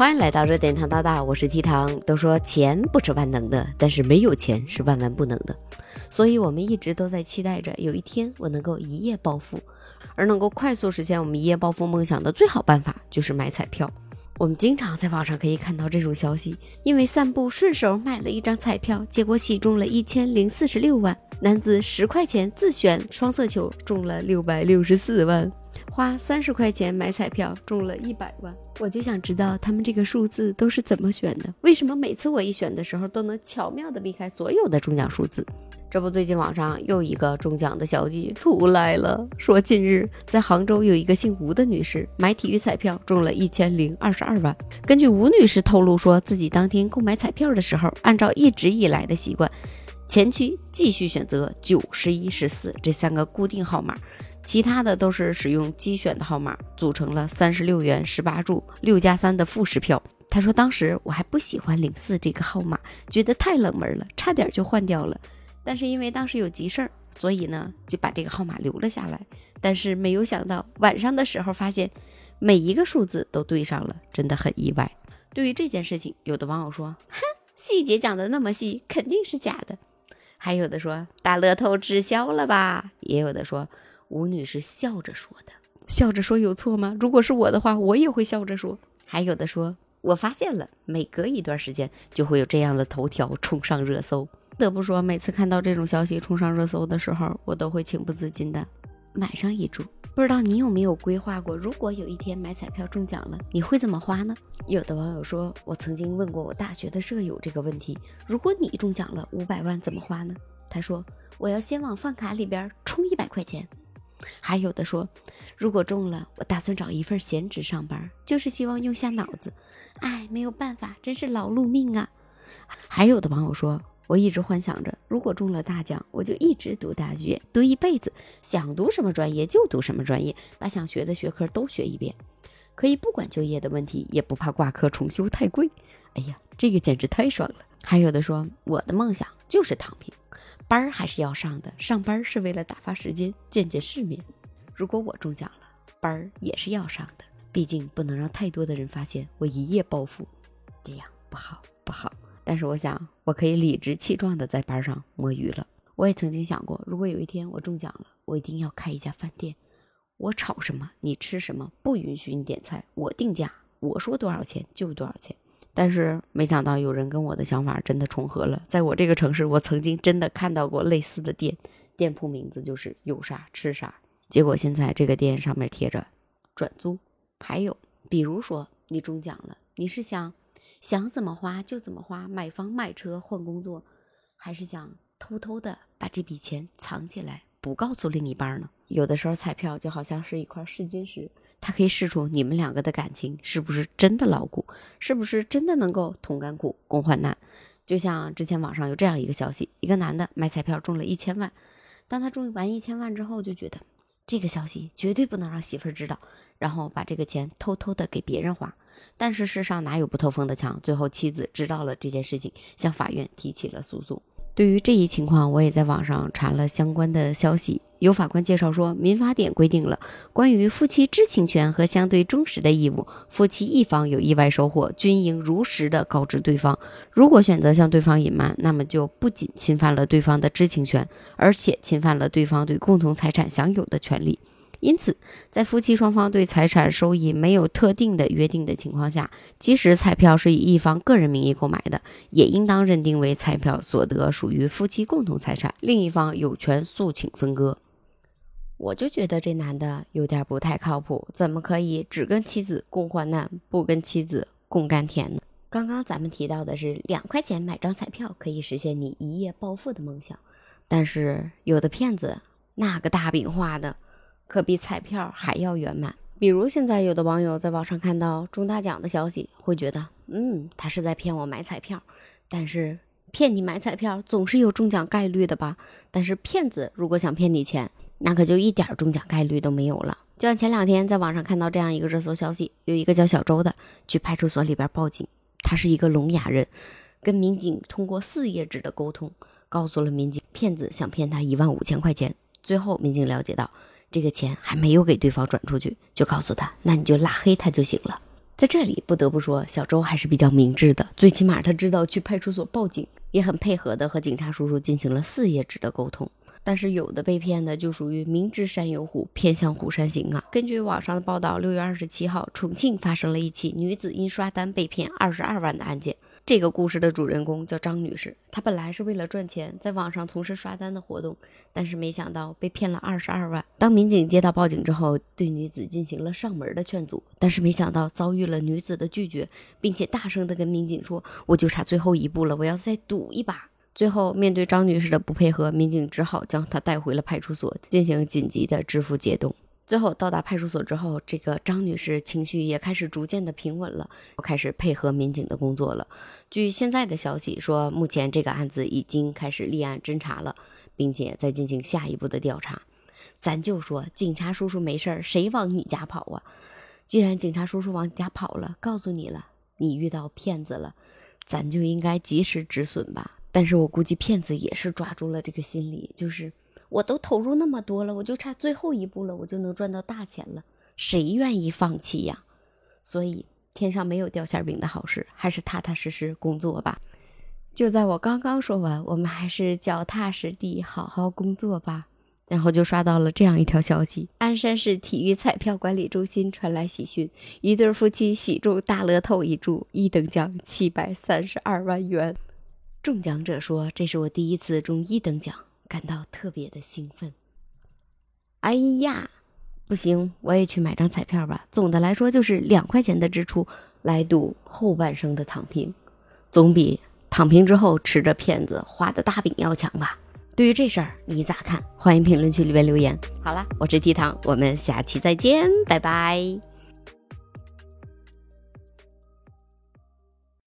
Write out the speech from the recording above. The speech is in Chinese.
欢迎来到热点糖大大，我是提糖。都说钱不是万能的，但是没有钱是万万不能的。所以，我们一直都在期待着有一天我能够一夜暴富。而能够快速实现我们一夜暴富梦想的最好办法就是买彩票。我们经常在网上可以看到这种消息：因为散步顺手买了一张彩票，结果喜中了一千零四十六万。男子十块钱自选双色球中了六百六十四万。花三十块钱买彩票中了一百万，我就想知道他们这个数字都是怎么选的？为什么每次我一选的时候都能巧妙的避开所有的中奖数字？这不，最近网上又一个中奖的消息出来了，说近日在杭州有一个姓吴的女士买体育彩票中了一千零二十二万。根据吴女士透露，说自己当天购买彩票的时候，按照一直以来的习惯，前期继续选择九、十一、十四这三个固定号码。其他的都是使用机选的号码组成了三十六元十八注六加三的复式票。他说当时我还不喜欢零四这个号码，觉得太冷门了，差点就换掉了。但是因为当时有急事儿，所以呢就把这个号码留了下来。但是没有想到晚上的时候发现每一个数字都对上了，真的很意外。对于这件事情，有的网友说：“哼，细节讲的那么细，肯定是假的。”还有的说：“大乐透滞销了吧？”也有的说。吴女士笑着说的，笑着说有错吗？如果是我的话，我也会笑着说。还有的说，我发现了，每隔一段时间就会有这样的头条冲上热搜。不得不说，每次看到这种消息冲上热搜的时候，我都会情不自禁的买上一注。不知道你有没有规划过，如果有一天买彩票中奖了，你会怎么花呢？有的网友说，我曾经问过我大学的舍友这个问题：如果你中奖了五百万，怎么花呢？他说，我要先往饭卡里边充一百块钱。还有的说，如果中了，我打算找一份闲职上班，就是希望用下脑子。哎，没有办法，真是劳碌命啊。还有的网友说，我一直幻想着，如果中了大奖，我就一直读大学，读一辈子，想读什么专业就读什么专业，把想学的学科都学一遍，可以不管就业的问题，也不怕挂科重修太贵。哎呀，这个简直太爽了。还有的说，我的梦想就是躺平。班儿还是要上的，上班是为了打发时间，见见世面。如果我中奖了，班儿也是要上的，毕竟不能让太多的人发现我一夜暴富，这样不好不好。但是我想，我可以理直气壮的在班上摸鱼了。我也曾经想过，如果有一天我中奖了，我一定要开一家饭店，我炒什么你吃什么，不允许你点菜，我定价，我说多少钱就多少钱。但是没想到有人跟我的想法真的重合了。在我这个城市，我曾经真的看到过类似的店，店铺名字就是有啥吃啥。结果现在这个店上面贴着转租。还有，比如说你中奖了，你是想想怎么花就怎么花，买房买车换工作，还是想偷偷的把这笔钱藏起来，不告诉另一半呢？有的时候彩票就好像是一块试金石。它可以试出你们两个的感情是不是真的牢固，是不是真的能够同甘苦共患难。就像之前网上有这样一个消息：一个男的买彩票中了一千万，当他中完一千万之后，就觉得这个消息绝对不能让媳妇儿知道，然后把这个钱偷偷的给别人花。但是世上哪有不透风的墙？最后妻子知道了这件事情，向法院提起了诉讼。对于这一情况，我也在网上查了相关的消息。有法官介绍说，民法典规定了关于夫妻知情权和相对忠实的义务，夫妻一方有意外收获，均应如实的告知对方。如果选择向对方隐瞒，那么就不仅侵犯了对方的知情权，而且侵犯了对方对共同财产享有的权利。因此，在夫妻双方对财产收益没有特定的约定的情况下，即使彩票是以一方个人名义购买的，也应当认定为彩票所得属于夫妻共同财产，另一方有权诉请分割。我就觉得这男的有点不太靠谱，怎么可以只跟妻子共患难，不跟妻子共甘甜呢？刚刚咱们提到的是两块钱买张彩票可以实现你一夜暴富的梦想，但是有的骗子那个大饼画的。可比彩票还要圆满。比如现在有的网友在网上看到中大奖的消息，会觉得，嗯，他是在骗我买彩票。但是骗你买彩票总是有中奖概率的吧？但是骗子如果想骗你钱，那可就一点中奖概率都没有了。就像前两天在网上看到这样一个热搜消息，有一个叫小周的去派出所里边报警，他是一个聋哑人，跟民警通过四页纸的沟通，告诉了民警骗子想骗他一万五千块钱。最后民警了解到。这个钱还没有给对方转出去，就告诉他，那你就拉黑他就行了。在这里不得不说，小周还是比较明智的，最起码他知道去派出所报警，也很配合的和警察叔叔进行了四页纸的沟通。但是有的被骗的就属于明知山有虎，偏向虎山行啊。根据网上的报道，六月二十七号，重庆发生了一起女子因刷单被骗二十二万的案件。这个故事的主人公叫张女士，她本来是为了赚钱，在网上从事刷单的活动，但是没想到被骗了二十二万。当民警接到报警之后，对女子进行了上门的劝阻，但是没想到遭遇了女子的拒绝，并且大声的跟民警说：“我就差最后一步了，我要再赌一把。”最后面对张女士的不配合，民警只好将她带回了派出所进行紧急的支付解冻。最后到达派出所之后，这个张女士情绪也开始逐渐的平稳了，开始配合民警的工作了。据现在的消息说，目前这个案子已经开始立案侦查了，并且在进行下一步的调查。咱就说警察叔叔没事儿，谁往你家跑啊？既然警察叔叔往家跑了，告诉你了，你遇到骗子了，咱就应该及时止损吧。但是我估计骗子也是抓住了这个心理，就是。我都投入那么多了，我就差最后一步了，我就能赚到大钱了，谁愿意放弃呀？所以天上没有掉馅饼的好事，还是踏踏实实工作吧。就在我刚刚说完，我们还是脚踏实地好好工作吧。然后就刷到了这样一条消息：鞍山市体育彩票管理中心传来喜讯，一对夫妻喜中大乐透一注，一等奖七百三十二万元。中奖者说：“这是我第一次中一等奖。”感到特别的兴奋。哎呀，不行，我也去买张彩票吧。总的来说，就是两块钱的支出来赌后半生的躺平，总比躺平之后吃着骗子画的大饼要强吧？对于这事儿，你咋看？欢迎评论区里面留言。好了，我是提糖，我们下期再见，拜拜。